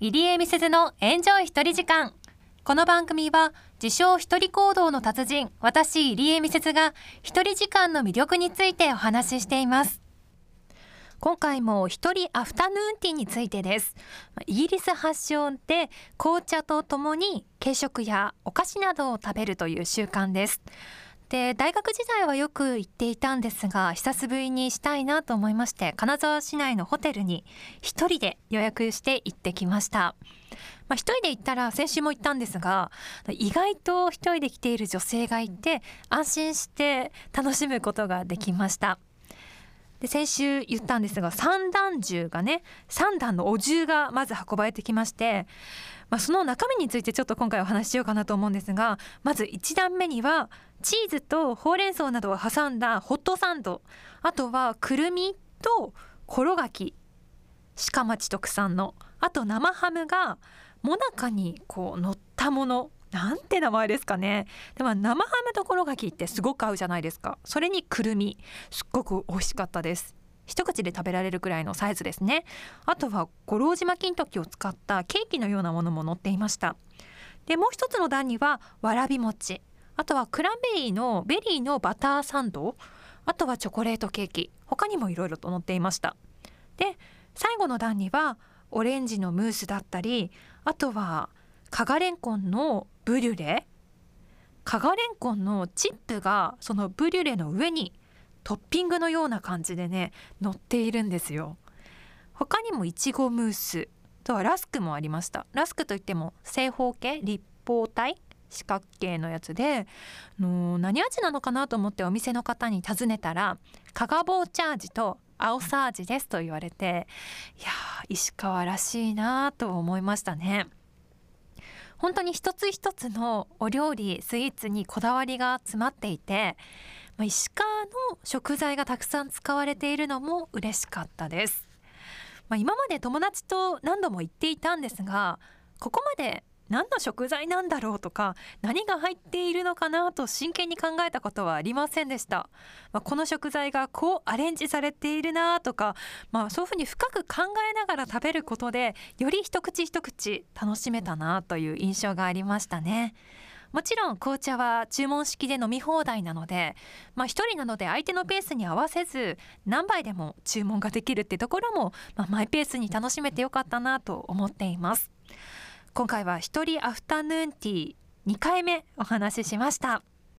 入江美鈴のエンジョイ一人時間。この番組は自称一人行動の達人私入江美鈴が一人時間の魅力についてお話ししています。今回も一人アフタヌーンティーについてですイギリス発祥で紅茶とともに軽食やお菓子などを食べるという習慣です。で大学時代はよく行っていたんですが久しぶりにしたいなと思いまして金沢市内のホテルに一人で予約して行ってきました。まあ、人で行ったら先週も行ったんですが意外と一人で来ている女性がいて安心して楽しむことができました。で先週言ったんですが三段重がね三段のお重がまず運ばれてきましてまあ、その中身についてちょっと今回お話ししようかなと思うんですがまず1段目にはチーズとほうれん草などを挟んだホットサンド。あとはくるみところがき。鹿町特産の。あと生ハムがもなかにこう乗ったもの。なんて名前ですかね。でも生ハムところがきってすごく合うじゃないですか。それにくるみすっごく美味しかったです。一口で食べられるくらいのサイズですね。あとは五郎島金時を使ったケーキのようなものも載っていました。でもう一つの段にはわらび餅。あとはクランベリーのベリーのバターサンド。あとはチョコレートケーキ。他にもいろいろと載っていました。で最後の段にはオレンジのムースだったりあとは加賀れんこんのブリュレ？加賀れんこんのチップがそのブリュレの上にトッピングのような感じでね乗っているんですよ。他にもいちごムースとはラスクもありました。ラスクといっても正方形立方体四角形のやつでの何味なのかなと思ってお店の方に尋ねたら加賀棒チャージと青サージですと言われていや石川らしいなと思いましたね。本当に一つ一つのお料理スイーツにこだわりが詰まっていて、石川の食材がたくさん使われているのも嬉しかったです、まあ、今まで友達と何度も行っていたんですがここまで何の食材なんだろうとか何が入っているのかなと真剣に考えたことはありませんでした、まあ、この食材がこうアレンジされているなとか、まあ、そういうふうに深く考えながら食べることでより一口一口楽しめたなという印象がありましたね。もちろん紅茶は注文式で飲み放題なのでまあ一人なので相手のペースに合わせず何杯でも注文ができるってところも、まあ、マイペースに楽しめてよかったなと思っています今回は一人アフタヌーンティー2回目お話ししました。